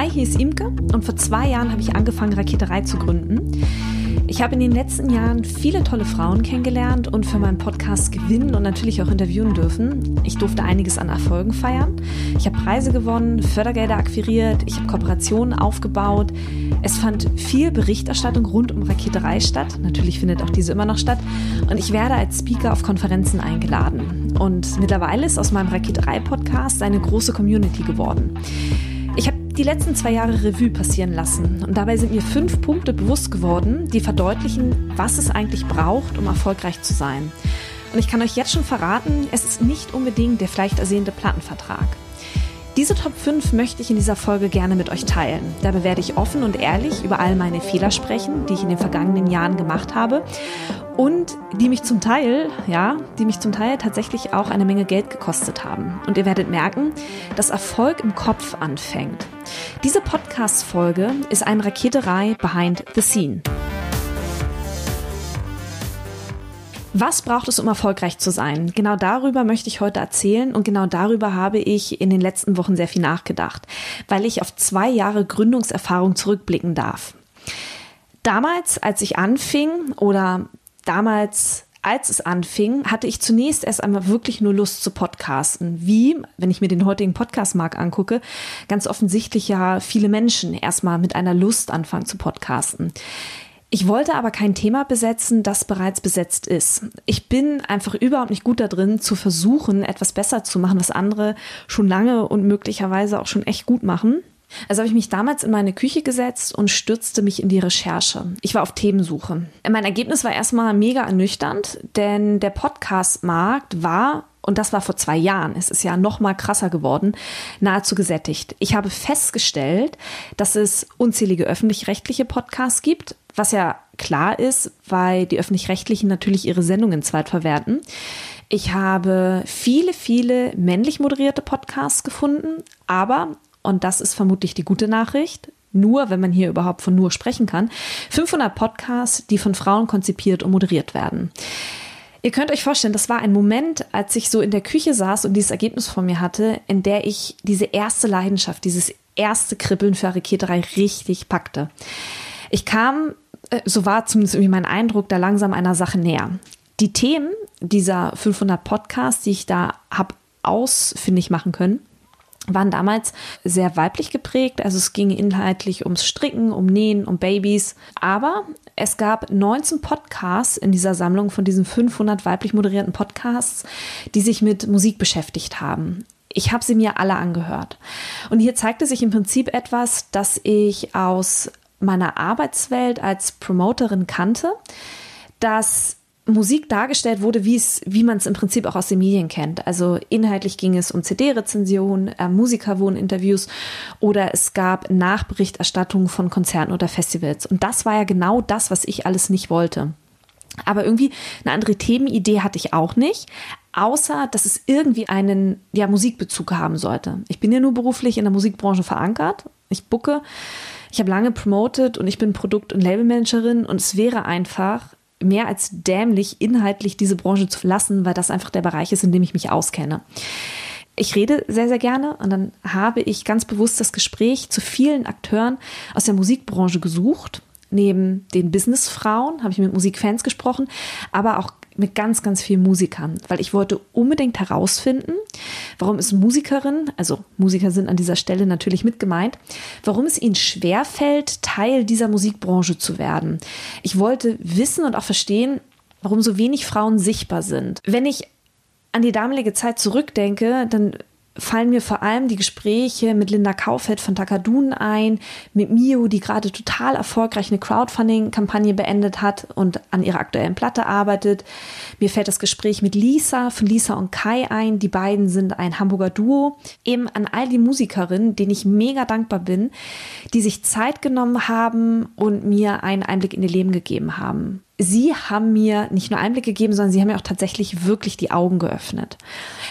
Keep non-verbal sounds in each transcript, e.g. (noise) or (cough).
Hi, hier ist Imke und vor zwei Jahren habe ich angefangen, Raketerei zu gründen. Ich habe in den letzten Jahren viele tolle Frauen kennengelernt und für meinen Podcast gewinnen und natürlich auch interviewen dürfen. Ich durfte einiges an Erfolgen feiern. Ich habe Preise gewonnen, Fördergelder akquiriert, ich habe Kooperationen aufgebaut. Es fand viel Berichterstattung rund um Raketerei statt. Natürlich findet auch diese immer noch statt. Und ich werde als Speaker auf Konferenzen eingeladen. Und mittlerweile ist aus meinem Raketerei-Podcast eine große Community geworden. Die letzten zwei Jahre Revue passieren lassen und dabei sind mir fünf Punkte bewusst geworden, die verdeutlichen, was es eigentlich braucht, um erfolgreich zu sein. Und ich kann euch jetzt schon verraten, es ist nicht unbedingt der vielleicht ersehnte Plattenvertrag. Diese Top 5 möchte ich in dieser Folge gerne mit euch teilen. Dabei werde ich offen und ehrlich über all meine Fehler sprechen, die ich in den vergangenen Jahren gemacht habe und die mich zum Teil, ja, die mich zum Teil tatsächlich auch eine Menge Geld gekostet haben. Und ihr werdet merken, dass Erfolg im Kopf anfängt. Diese Podcast-Folge ist eine Raketerei behind the scene. Was braucht es, um erfolgreich zu sein? Genau darüber möchte ich heute erzählen und genau darüber habe ich in den letzten Wochen sehr viel nachgedacht, weil ich auf zwei Jahre Gründungserfahrung zurückblicken darf. Damals, als ich anfing oder damals als es anfing, hatte ich zunächst erst einmal wirklich nur Lust zu podcasten. Wie, wenn ich mir den heutigen Podcastmarkt angucke, ganz offensichtlich ja viele Menschen erstmal mit einer Lust anfangen zu podcasten. Ich wollte aber kein Thema besetzen, das bereits besetzt ist. Ich bin einfach überhaupt nicht gut da drin, zu versuchen, etwas besser zu machen, was andere schon lange und möglicherweise auch schon echt gut machen. Also habe ich mich damals in meine Küche gesetzt und stürzte mich in die Recherche. Ich war auf Themensuche. Mein Ergebnis war erstmal mega ernüchternd, denn der Podcast-Markt war und das war vor zwei Jahren, es ist ja noch mal krasser geworden, nahezu gesättigt. Ich habe festgestellt, dass es unzählige öffentlich-rechtliche Podcasts gibt, was ja klar ist, weil die öffentlich-rechtlichen natürlich ihre Sendungen zweitverwerten. Ich habe viele, viele männlich moderierte Podcasts gefunden, aber, und das ist vermutlich die gute Nachricht, nur, wenn man hier überhaupt von nur sprechen kann, 500 Podcasts, die von Frauen konzipiert und moderiert werden. Ihr könnt euch vorstellen, das war ein Moment, als ich so in der Küche saß und dieses Ergebnis vor mir hatte, in der ich diese erste Leidenschaft, dieses erste Kribbeln für Raketerei richtig packte. Ich kam, äh, so war zumindest irgendwie mein Eindruck, da langsam einer Sache näher. Die Themen dieser 500 Podcasts, die ich da habe ausfindig machen können, waren damals sehr weiblich geprägt. Also es ging inhaltlich ums Stricken, um Nähen, um Babys. Aber es gab 19 Podcasts in dieser Sammlung von diesen 500 weiblich moderierten Podcasts, die sich mit Musik beschäftigt haben. Ich habe sie mir alle angehört. Und hier zeigte sich im Prinzip etwas, das ich aus meiner Arbeitswelt als Promoterin kannte, dass Musik dargestellt wurde, wie es, wie man es im Prinzip auch aus den Medien kennt. Also inhaltlich ging es um CD-Rezensionen, äh, Musikerwohninterviews oder es gab Nachberichterstattung von Konzerten oder Festivals. Und das war ja genau das, was ich alles nicht wollte. Aber irgendwie eine andere Themenidee hatte ich auch nicht, außer dass es irgendwie einen ja, Musikbezug haben sollte. Ich bin ja nur beruflich in der Musikbranche verankert. Ich bucke. Ich habe lange promoted und ich bin Produkt- und Labelmanagerin und es wäre einfach mehr als dämlich, inhaltlich diese Branche zu verlassen, weil das einfach der Bereich ist, in dem ich mich auskenne. Ich rede sehr, sehr gerne und dann habe ich ganz bewusst das Gespräch zu vielen Akteuren aus der Musikbranche gesucht. Neben den Businessfrauen habe ich mit Musikfans gesprochen, aber auch mit ganz, ganz vielen Musikern, weil ich wollte unbedingt herausfinden, warum es Musikerinnen, also Musiker sind an dieser Stelle natürlich mit gemeint, warum es ihnen schwerfällt, Teil dieser Musikbranche zu werden. Ich wollte wissen und auch verstehen, warum so wenig Frauen sichtbar sind. Wenn ich an die damalige Zeit zurückdenke, dann fallen mir vor allem die Gespräche mit Linda Kaufeld von Takadun ein, mit Mio, die gerade total erfolgreich eine Crowdfunding-Kampagne beendet hat und an ihrer aktuellen Platte arbeitet. Mir fällt das Gespräch mit Lisa von Lisa und Kai ein. Die beiden sind ein Hamburger Duo. Eben an all die Musikerinnen, denen ich mega dankbar bin, die sich Zeit genommen haben und mir einen Einblick in ihr Leben gegeben haben. Sie haben mir nicht nur Einblick gegeben, sondern sie haben mir auch tatsächlich wirklich die Augen geöffnet.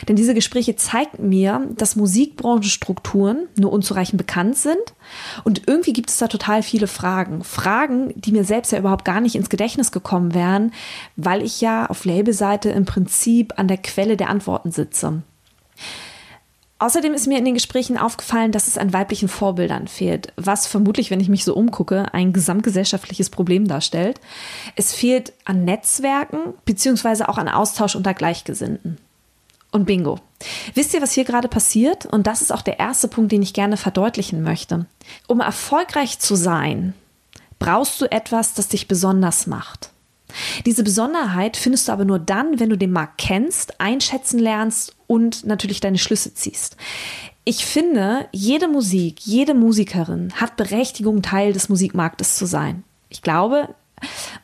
Denn diese Gespräche zeigten mir, dass Musikbranchenstrukturen nur unzureichend bekannt sind. Und irgendwie gibt es da total viele Fragen. Fragen, die mir selbst ja überhaupt gar nicht ins Gedächtnis gekommen wären, weil ich ja auf Labelseite im Prinzip an der Quelle der Antworten sitze. Außerdem ist mir in den Gesprächen aufgefallen, dass es an weiblichen Vorbildern fehlt, was vermutlich, wenn ich mich so umgucke, ein gesamtgesellschaftliches Problem darstellt. Es fehlt an Netzwerken beziehungsweise auch an Austausch unter Gleichgesinnten. Und bingo. Wisst ihr, was hier gerade passiert? Und das ist auch der erste Punkt, den ich gerne verdeutlichen möchte. Um erfolgreich zu sein, brauchst du etwas, das dich besonders macht. Diese Besonderheit findest du aber nur dann, wenn du den Markt kennst, einschätzen lernst und natürlich deine Schlüsse ziehst. Ich finde, jede Musik, jede Musikerin hat Berechtigung, Teil des Musikmarktes zu sein. Ich glaube,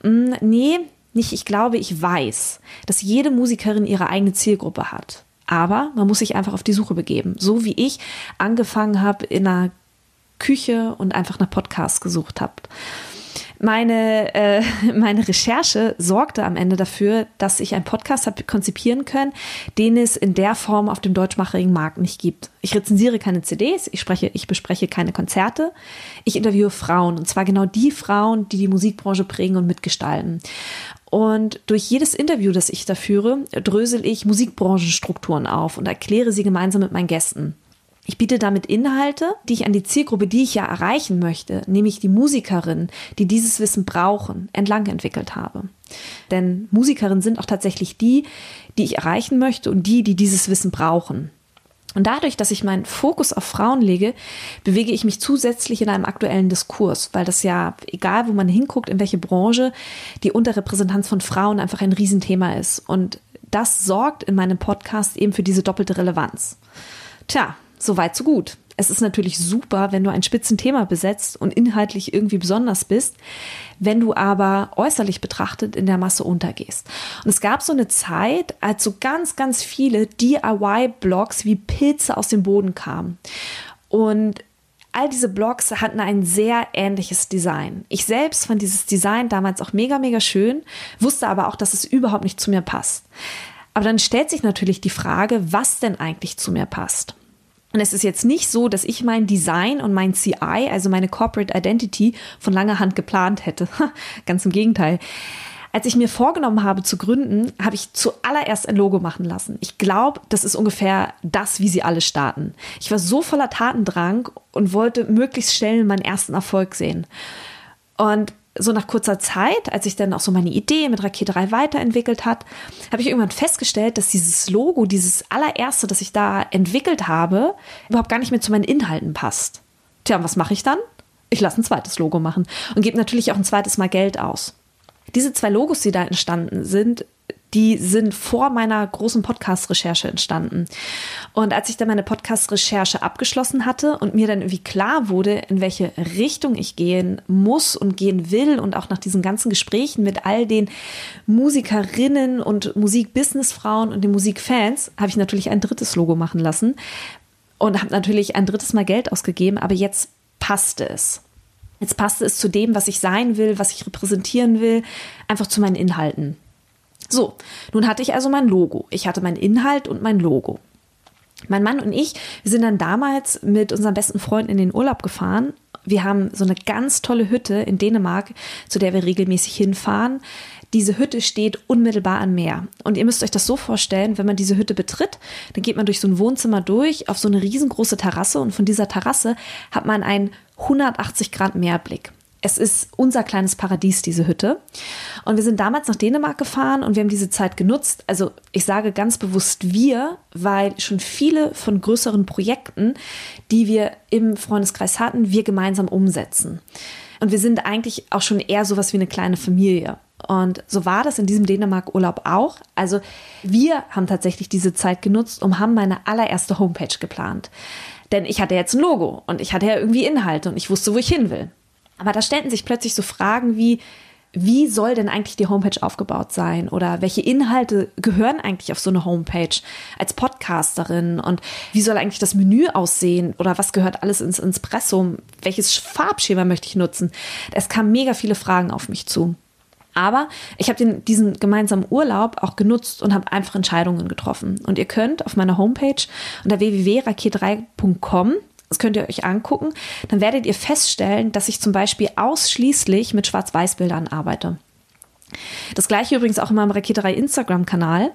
mm, nee, nicht ich glaube, ich weiß, dass jede Musikerin ihre eigene Zielgruppe hat. Aber man muss sich einfach auf die Suche begeben. So wie ich angefangen habe in einer Küche und einfach nach Podcasts gesucht habe. Meine, äh, (laughs) meine Recherche sorgte am Ende dafür, dass ich einen Podcast habe konzipieren können, den es in der Form auf dem deutschsprachigen Markt nicht gibt. Ich rezensiere keine CDs, ich, spreche, ich bespreche keine Konzerte, ich interviewe Frauen und zwar genau die Frauen, die die Musikbranche prägen und mitgestalten. Und durch jedes Interview, das ich da führe, drösel ich Musikbranchenstrukturen auf und erkläre sie gemeinsam mit meinen Gästen. Ich biete damit Inhalte, die ich an die Zielgruppe, die ich ja erreichen möchte, nämlich die Musikerinnen, die dieses Wissen brauchen, entlang entwickelt habe. Denn Musikerinnen sind auch tatsächlich die, die ich erreichen möchte und die, die dieses Wissen brauchen. Und dadurch, dass ich meinen Fokus auf Frauen lege, bewege ich mich zusätzlich in einem aktuellen Diskurs, weil das ja, egal wo man hinguckt, in welche Branche, die Unterrepräsentanz von Frauen einfach ein Riesenthema ist. Und das sorgt in meinem Podcast eben für diese doppelte Relevanz. Tja, Soweit, so gut. Es ist natürlich super, wenn du ein Spitzenthema besetzt und inhaltlich irgendwie besonders bist, wenn du aber äußerlich betrachtet in der Masse untergehst. Und es gab so eine Zeit, als so ganz, ganz viele DIY-Blogs wie Pilze aus dem Boden kamen. Und all diese Blogs hatten ein sehr ähnliches Design. Ich selbst fand dieses Design damals auch mega, mega schön, wusste aber auch, dass es überhaupt nicht zu mir passt. Aber dann stellt sich natürlich die Frage, was denn eigentlich zu mir passt. Und es ist jetzt nicht so, dass ich mein Design und mein CI, also meine Corporate Identity, von langer Hand geplant hätte. (laughs) Ganz im Gegenteil. Als ich mir vorgenommen habe zu gründen, habe ich zuallererst ein Logo machen lassen. Ich glaube, das ist ungefähr das, wie sie alle starten. Ich war so voller Tatendrang und wollte möglichst schnell meinen ersten Erfolg sehen. Und so nach kurzer Zeit, als ich dann auch so meine Idee mit Raketerei weiterentwickelt hat, habe ich irgendwann festgestellt, dass dieses Logo, dieses allererste, das ich da entwickelt habe, überhaupt gar nicht mehr zu meinen Inhalten passt. Tja, und was mache ich dann? Ich lasse ein zweites Logo machen und gebe natürlich auch ein zweites Mal Geld aus. Diese zwei Logos, die da entstanden sind, die sind vor meiner großen Podcast-Recherche entstanden. Und als ich dann meine Podcast-Recherche abgeschlossen hatte und mir dann irgendwie klar wurde, in welche Richtung ich gehen muss und gehen will und auch nach diesen ganzen Gesprächen mit all den Musikerinnen und Musik-Business-Frauen und den Musikfans, habe ich natürlich ein drittes Logo machen lassen und habe natürlich ein drittes Mal Geld ausgegeben, aber jetzt passte es. Jetzt passte es zu dem, was ich sein will, was ich repräsentieren will, einfach zu meinen Inhalten. So, nun hatte ich also mein Logo. Ich hatte meinen Inhalt und mein Logo. Mein Mann und ich, wir sind dann damals mit unserem besten Freund in den Urlaub gefahren. Wir haben so eine ganz tolle Hütte in Dänemark, zu der wir regelmäßig hinfahren. Diese Hütte steht unmittelbar am Meer. Und ihr müsst euch das so vorstellen, wenn man diese Hütte betritt, dann geht man durch so ein Wohnzimmer durch auf so eine riesengroße Terrasse und von dieser Terrasse hat man einen 180 Grad Meerblick. Es ist unser kleines Paradies, diese Hütte. Und wir sind damals nach Dänemark gefahren und wir haben diese Zeit genutzt. Also ich sage ganz bewusst wir, weil schon viele von größeren Projekten, die wir im Freundeskreis hatten, wir gemeinsam umsetzen. Und wir sind eigentlich auch schon eher sowas wie eine kleine Familie. Und so war das in diesem Dänemark-Urlaub auch. Also wir haben tatsächlich diese Zeit genutzt und haben meine allererste Homepage geplant. Denn ich hatte jetzt ein Logo und ich hatte ja irgendwie Inhalte und ich wusste, wo ich hin will. Aber da stellten sich plötzlich so Fragen wie, wie soll denn eigentlich die Homepage aufgebaut sein? Oder welche Inhalte gehören eigentlich auf so eine Homepage als Podcasterin? Und wie soll eigentlich das Menü aussehen? Oder was gehört alles ins Espresso? Welches Farbschema möchte ich nutzen? Es kamen mega viele Fragen auf mich zu. Aber ich habe diesen gemeinsamen Urlaub auch genutzt und habe einfach Entscheidungen getroffen. Und ihr könnt auf meiner Homepage unter www.raket3.com das könnt ihr euch angucken. Dann werdet ihr feststellen, dass ich zum Beispiel ausschließlich mit Schwarz-Weiß-Bildern arbeite. Das gleiche übrigens auch in meinem Raketerei Instagram-Kanal.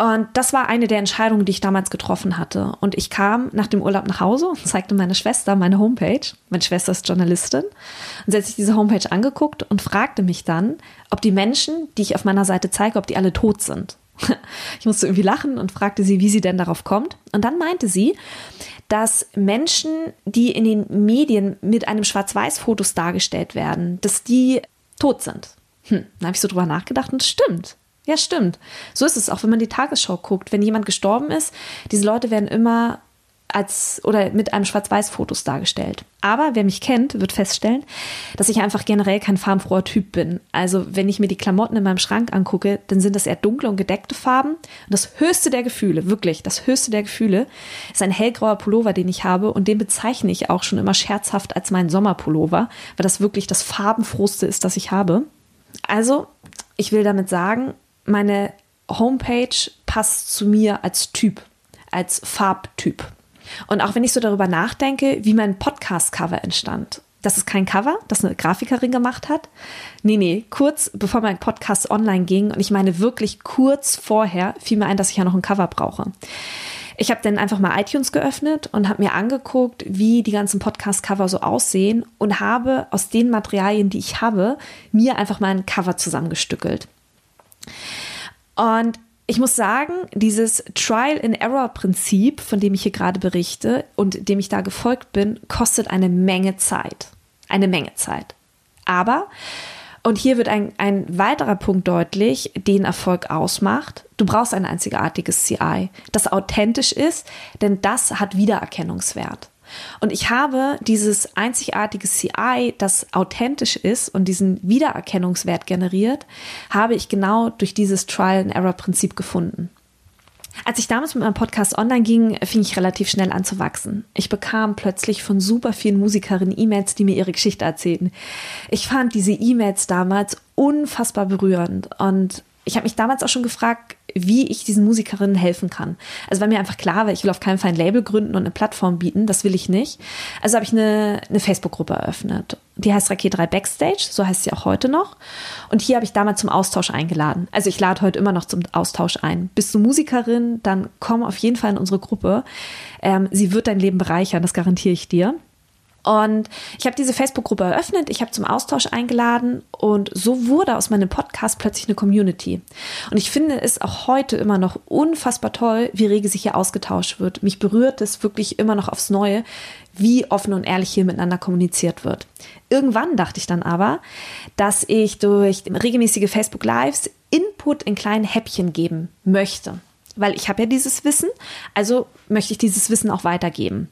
Und das war eine der Entscheidungen, die ich damals getroffen hatte. Und ich kam nach dem Urlaub nach Hause und zeigte meiner Schwester meine Homepage. Meine Schwester ist Journalistin. Und sie hat sich diese Homepage angeguckt und fragte mich dann, ob die Menschen, die ich auf meiner Seite zeige, ob die alle tot sind. (laughs) Ich musste irgendwie lachen und fragte sie, wie sie denn darauf kommt. Und dann meinte sie, dass Menschen, die in den Medien mit einem Schwarz-Weiß-Fotos dargestellt werden, dass die tot sind. Hm, dann habe ich so drüber nachgedacht und stimmt. Ja, stimmt. So ist es auch, wenn man die Tagesschau guckt. Wenn jemand gestorben ist, diese Leute werden immer als oder mit einem Schwarz-Weiß-Fotos dargestellt. Aber wer mich kennt, wird feststellen, dass ich einfach generell kein farbenfroher Typ bin. Also wenn ich mir die Klamotten in meinem Schrank angucke, dann sind das eher dunkle und gedeckte Farben. Und das höchste der Gefühle, wirklich, das höchste der Gefühle, ist ein hellgrauer Pullover, den ich habe. Und den bezeichne ich auch schon immer scherzhaft als meinen Sommerpullover, weil das wirklich das farbenfrohste ist, das ich habe. Also, ich will damit sagen, meine Homepage passt zu mir als Typ, als Farbtyp. Und auch wenn ich so darüber nachdenke, wie mein Podcast-Cover entstand. Das ist kein Cover, das eine Grafikerin gemacht hat. Nee, nee, kurz bevor mein Podcast online ging, und ich meine wirklich kurz vorher, fiel mir ein, dass ich ja noch ein Cover brauche. Ich habe dann einfach mal iTunes geöffnet und habe mir angeguckt, wie die ganzen Podcast-Cover so aussehen und habe aus den Materialien, die ich habe, mir einfach mal ein Cover zusammengestückelt. Und ich muss sagen, dieses Trial-and-Error-Prinzip, von dem ich hier gerade berichte und dem ich da gefolgt bin, kostet eine Menge Zeit. Eine Menge Zeit. Aber, und hier wird ein, ein weiterer Punkt deutlich, den Erfolg ausmacht. Du brauchst ein einzigartiges CI, das authentisch ist, denn das hat Wiedererkennungswert. Und ich habe dieses einzigartige CI, das authentisch ist und diesen Wiedererkennungswert generiert, habe ich genau durch dieses Trial-and-Error-Prinzip gefunden. Als ich damals mit meinem Podcast online ging, fing ich relativ schnell an zu wachsen. Ich bekam plötzlich von super vielen Musikerinnen E-Mails, die mir ihre Geschichte erzählten. Ich fand diese E-Mails damals unfassbar berührend und ich habe mich damals auch schon gefragt, wie ich diesen Musikerinnen helfen kann. Also weil mir einfach klar war, ich will auf keinen Fall ein Label gründen und eine Plattform bieten, das will ich nicht. Also habe ich eine, eine Facebook-Gruppe eröffnet. Die heißt Raket 3 Backstage, so heißt sie auch heute noch. Und hier habe ich damals zum Austausch eingeladen. Also ich lade heute immer noch zum Austausch ein. Bist du Musikerin, dann komm auf jeden Fall in unsere Gruppe. Ähm, sie wird dein Leben bereichern, das garantiere ich dir. Und ich habe diese Facebook-Gruppe eröffnet, ich habe zum Austausch eingeladen und so wurde aus meinem Podcast plötzlich eine Community. Und ich finde es auch heute immer noch unfassbar toll, wie rege sich hier ausgetauscht wird. Mich berührt es wirklich immer noch aufs Neue, wie offen und ehrlich hier miteinander kommuniziert wird. Irgendwann dachte ich dann aber, dass ich durch regelmäßige Facebook Lives Input in kleinen Häppchen geben möchte. Weil ich habe ja dieses Wissen, also möchte ich dieses Wissen auch weitergeben.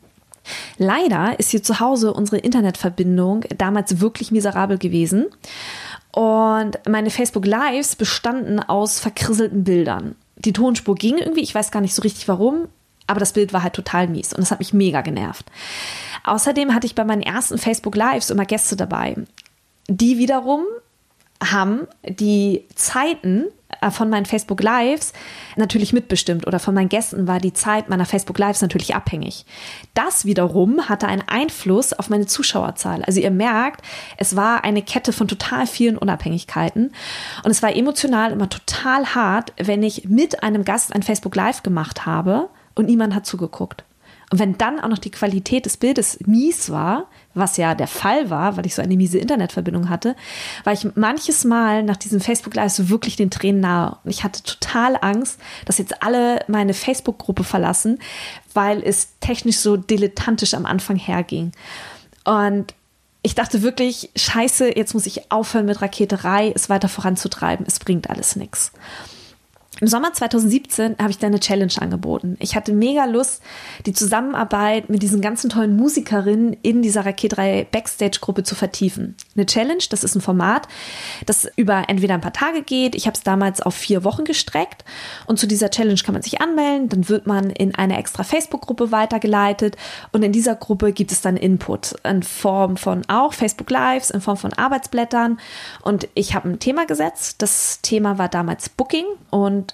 Leider ist hier zu Hause unsere Internetverbindung damals wirklich miserabel gewesen. Und meine Facebook Lives bestanden aus verkrisselten Bildern. Die Tonspur ging irgendwie, ich weiß gar nicht so richtig warum, aber das Bild war halt total mies und das hat mich mega genervt. Außerdem hatte ich bei meinen ersten Facebook Lives immer Gäste dabei, die wiederum haben die Zeiten von meinen Facebook Lives natürlich mitbestimmt oder von meinen Gästen war die Zeit meiner Facebook Lives natürlich abhängig. Das wiederum hatte einen Einfluss auf meine Zuschauerzahl. Also ihr merkt, es war eine Kette von total vielen Unabhängigkeiten und es war emotional immer total hart, wenn ich mit einem Gast ein Facebook Live gemacht habe und niemand hat zugeguckt. Und wenn dann auch noch die Qualität des Bildes mies war, was ja der Fall war, weil ich so eine miese Internetverbindung hatte, war ich manches Mal nach diesem Facebook Live so wirklich den Tränen nahe. Und ich hatte total Angst, dass jetzt alle meine Facebook-Gruppe verlassen, weil es technisch so dilettantisch am Anfang herging. Und ich dachte wirklich, scheiße, jetzt muss ich aufhören mit Raketerei, es weiter voranzutreiben. Es bringt alles nichts. Im Sommer 2017 habe ich da eine Challenge angeboten. Ich hatte mega Lust, die Zusammenarbeit mit diesen ganzen tollen Musikerinnen in dieser Raket 3 Backstage-Gruppe zu vertiefen. Eine Challenge, das ist ein Format, das über entweder ein paar Tage geht. Ich habe es damals auf vier Wochen gestreckt. Und zu dieser Challenge kann man sich anmelden. Dann wird man in eine extra Facebook-Gruppe weitergeleitet. Und in dieser Gruppe gibt es dann Input in Form von auch Facebook Lives, in Form von Arbeitsblättern. Und ich habe ein Thema gesetzt. Das Thema war damals Booking. Und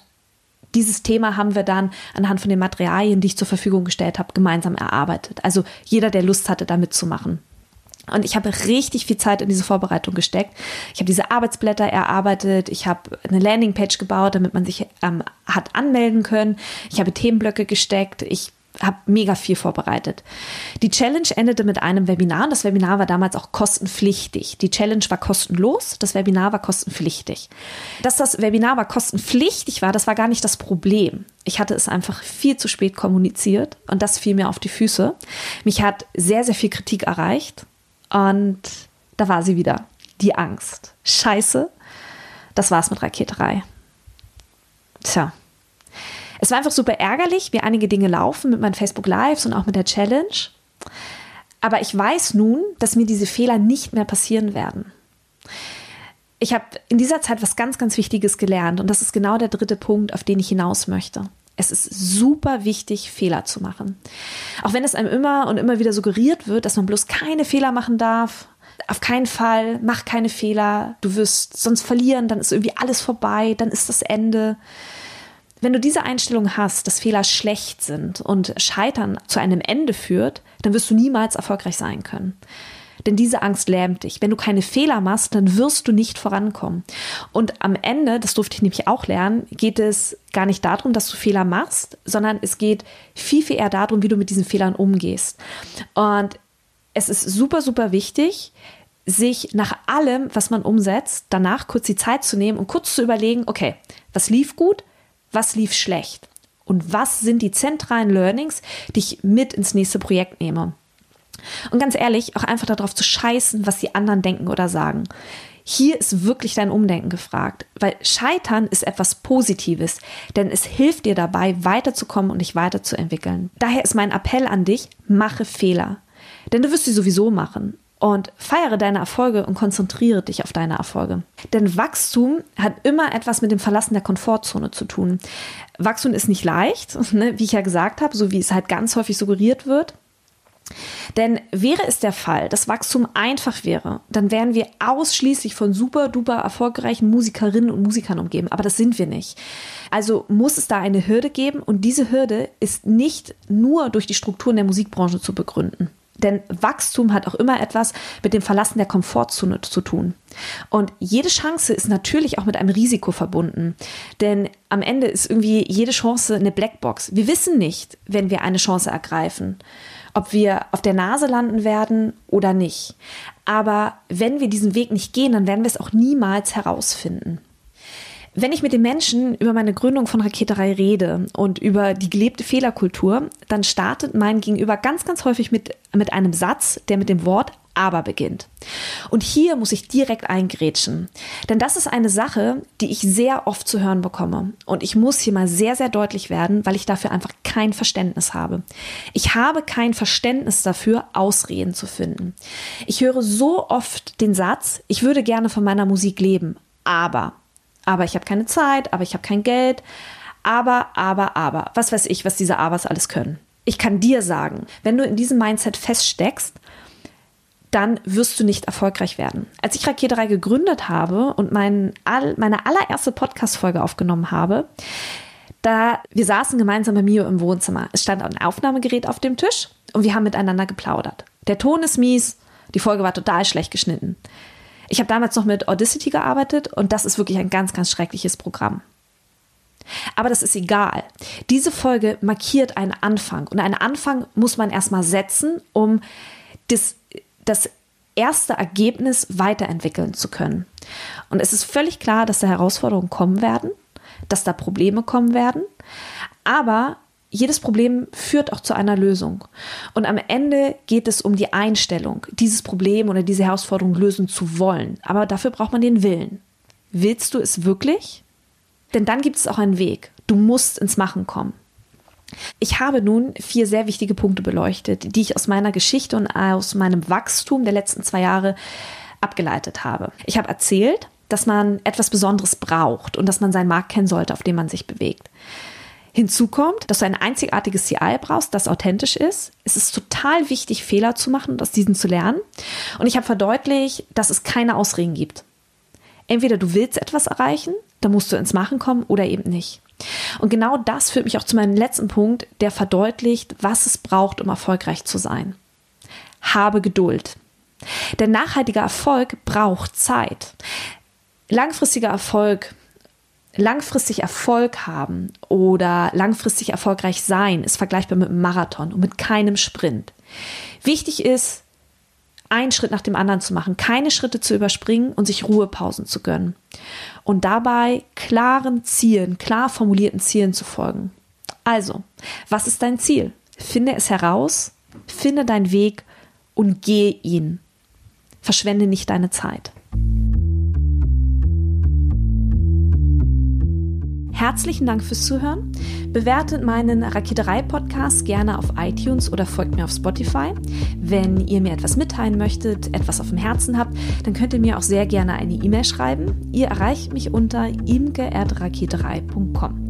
dieses Thema haben wir dann anhand von den Materialien, die ich zur Verfügung gestellt habe, gemeinsam erarbeitet. Also jeder, der Lust hatte, da mitzumachen. Und ich habe richtig viel Zeit in diese Vorbereitung gesteckt. Ich habe diese Arbeitsblätter erarbeitet, ich habe eine Landingpage gebaut, damit man sich ähm, hat anmelden können. Ich habe Themenblöcke gesteckt. Ich habe mega viel vorbereitet. Die Challenge endete mit einem Webinar. Das Webinar war damals auch kostenpflichtig. Die Challenge war kostenlos, das Webinar war kostenpflichtig. Dass das Webinar aber kostenpflichtig war, das war gar nicht das Problem. Ich hatte es einfach viel zu spät kommuniziert und das fiel mir auf die Füße. Mich hat sehr, sehr viel Kritik erreicht und da war sie wieder. Die Angst. Scheiße, das war's mit Raketerei. Tja. Es war einfach super ärgerlich, wie einige Dinge laufen mit meinen Facebook Lives und auch mit der Challenge. Aber ich weiß nun, dass mir diese Fehler nicht mehr passieren werden. Ich habe in dieser Zeit was ganz, ganz Wichtiges gelernt und das ist genau der dritte Punkt, auf den ich hinaus möchte. Es ist super wichtig, Fehler zu machen. Auch wenn es einem immer und immer wieder suggeriert wird, dass man bloß keine Fehler machen darf. Auf keinen Fall, mach keine Fehler. Du wirst sonst verlieren, dann ist irgendwie alles vorbei, dann ist das Ende. Wenn du diese Einstellung hast, dass Fehler schlecht sind und Scheitern zu einem Ende führt, dann wirst du niemals erfolgreich sein können. Denn diese Angst lähmt dich. Wenn du keine Fehler machst, dann wirst du nicht vorankommen. Und am Ende, das durfte ich nämlich auch lernen, geht es gar nicht darum, dass du Fehler machst, sondern es geht viel, viel eher darum, wie du mit diesen Fehlern umgehst. Und es ist super, super wichtig, sich nach allem, was man umsetzt, danach kurz die Zeit zu nehmen und kurz zu überlegen, okay, was lief gut, was lief schlecht und was sind die zentralen Learnings, die ich mit ins nächste Projekt nehme. Und ganz ehrlich, auch einfach darauf zu scheißen, was die anderen denken oder sagen. Hier ist wirklich dein Umdenken gefragt, weil Scheitern ist etwas Positives, denn es hilft dir dabei, weiterzukommen und dich weiterzuentwickeln. Daher ist mein Appell an dich, mache Fehler. Denn du wirst sie sowieso machen und feiere deine Erfolge und konzentriere dich auf deine Erfolge. Denn Wachstum hat immer etwas mit dem Verlassen der Komfortzone zu tun. Wachstum ist nicht leicht, (laughs) ne, wie ich ja gesagt habe, so wie es halt ganz häufig suggeriert wird. Denn wäre es der Fall, dass Wachstum einfach wäre, dann wären wir ausschließlich von super duper erfolgreichen Musikerinnen und Musikern umgeben. Aber das sind wir nicht. Also muss es da eine Hürde geben und diese Hürde ist nicht nur durch die Strukturen der Musikbranche zu begründen. Denn Wachstum hat auch immer etwas mit dem Verlassen der Komfortzone zu tun. Und jede Chance ist natürlich auch mit einem Risiko verbunden. Denn am Ende ist irgendwie jede Chance eine Blackbox. Wir wissen nicht, wenn wir eine Chance ergreifen, ob wir auf der Nase landen werden oder nicht. Aber wenn wir diesen Weg nicht gehen, dann werden wir es auch niemals herausfinden. Wenn ich mit den Menschen über meine Gründung von Raketerei rede und über die gelebte Fehlerkultur, dann startet mein Gegenüber ganz, ganz häufig mit, mit einem Satz, der mit dem Wort aber beginnt. Und hier muss ich direkt eingrätschen. Denn das ist eine Sache, die ich sehr oft zu hören bekomme. Und ich muss hier mal sehr, sehr deutlich werden, weil ich dafür einfach kein Verständnis habe. Ich habe kein Verständnis dafür, Ausreden zu finden. Ich höre so oft den Satz, ich würde gerne von meiner Musik leben, aber aber ich habe keine Zeit, aber ich habe kein Geld, aber, aber, aber. Was weiß ich, was diese Abers alles können. Ich kann dir sagen, wenn du in diesem Mindset feststeckst, dann wirst du nicht erfolgreich werden. Als ich Raketerei gegründet habe und mein, all, meine allererste Podcast-Folge aufgenommen habe, da wir saßen gemeinsam bei mir im Wohnzimmer. Es stand ein Aufnahmegerät auf dem Tisch und wir haben miteinander geplaudert. Der Ton ist mies, die Folge war total schlecht geschnitten. Ich habe damals noch mit Audacity gearbeitet und das ist wirklich ein ganz, ganz schreckliches Programm. Aber das ist egal. Diese Folge markiert einen Anfang und einen Anfang muss man erstmal setzen, um das, das erste Ergebnis weiterentwickeln zu können. Und es ist völlig klar, dass da Herausforderungen kommen werden, dass da Probleme kommen werden, aber jedes Problem führt auch zu einer Lösung. Und am Ende geht es um die Einstellung, dieses Problem oder diese Herausforderung lösen zu wollen. Aber dafür braucht man den Willen. Willst du es wirklich? Denn dann gibt es auch einen Weg. Du musst ins Machen kommen. Ich habe nun vier sehr wichtige Punkte beleuchtet, die ich aus meiner Geschichte und aus meinem Wachstum der letzten zwei Jahre abgeleitet habe. Ich habe erzählt, dass man etwas Besonderes braucht und dass man seinen Markt kennen sollte, auf dem man sich bewegt. Hinzu kommt, dass du ein einzigartiges CI brauchst, das authentisch ist. Es ist total wichtig, Fehler zu machen und aus diesen zu lernen. Und ich habe verdeutlicht, dass es keine Ausreden gibt. Entweder du willst etwas erreichen, dann musst du ins Machen kommen oder eben nicht. Und genau das führt mich auch zu meinem letzten Punkt, der verdeutlicht, was es braucht, um erfolgreich zu sein. Habe Geduld. Denn nachhaltiger Erfolg braucht Zeit. Langfristiger Erfolg langfristig Erfolg haben oder langfristig erfolgreich sein ist vergleichbar mit einem Marathon und mit keinem Sprint. Wichtig ist, einen Schritt nach dem anderen zu machen, keine Schritte zu überspringen und sich Ruhepausen zu gönnen. Und dabei klaren Zielen, klar formulierten Zielen zu folgen. Also, was ist dein Ziel? Finde es heraus, finde deinen Weg und gehe ihn. Verschwende nicht deine Zeit. Herzlichen Dank fürs Zuhören. Bewertet meinen Raketerei-Podcast gerne auf iTunes oder folgt mir auf Spotify. Wenn ihr mir etwas mitteilen möchtet, etwas auf dem Herzen habt, dann könnt ihr mir auch sehr gerne eine E-Mail schreiben. Ihr erreicht mich unter imge.raketerei.com.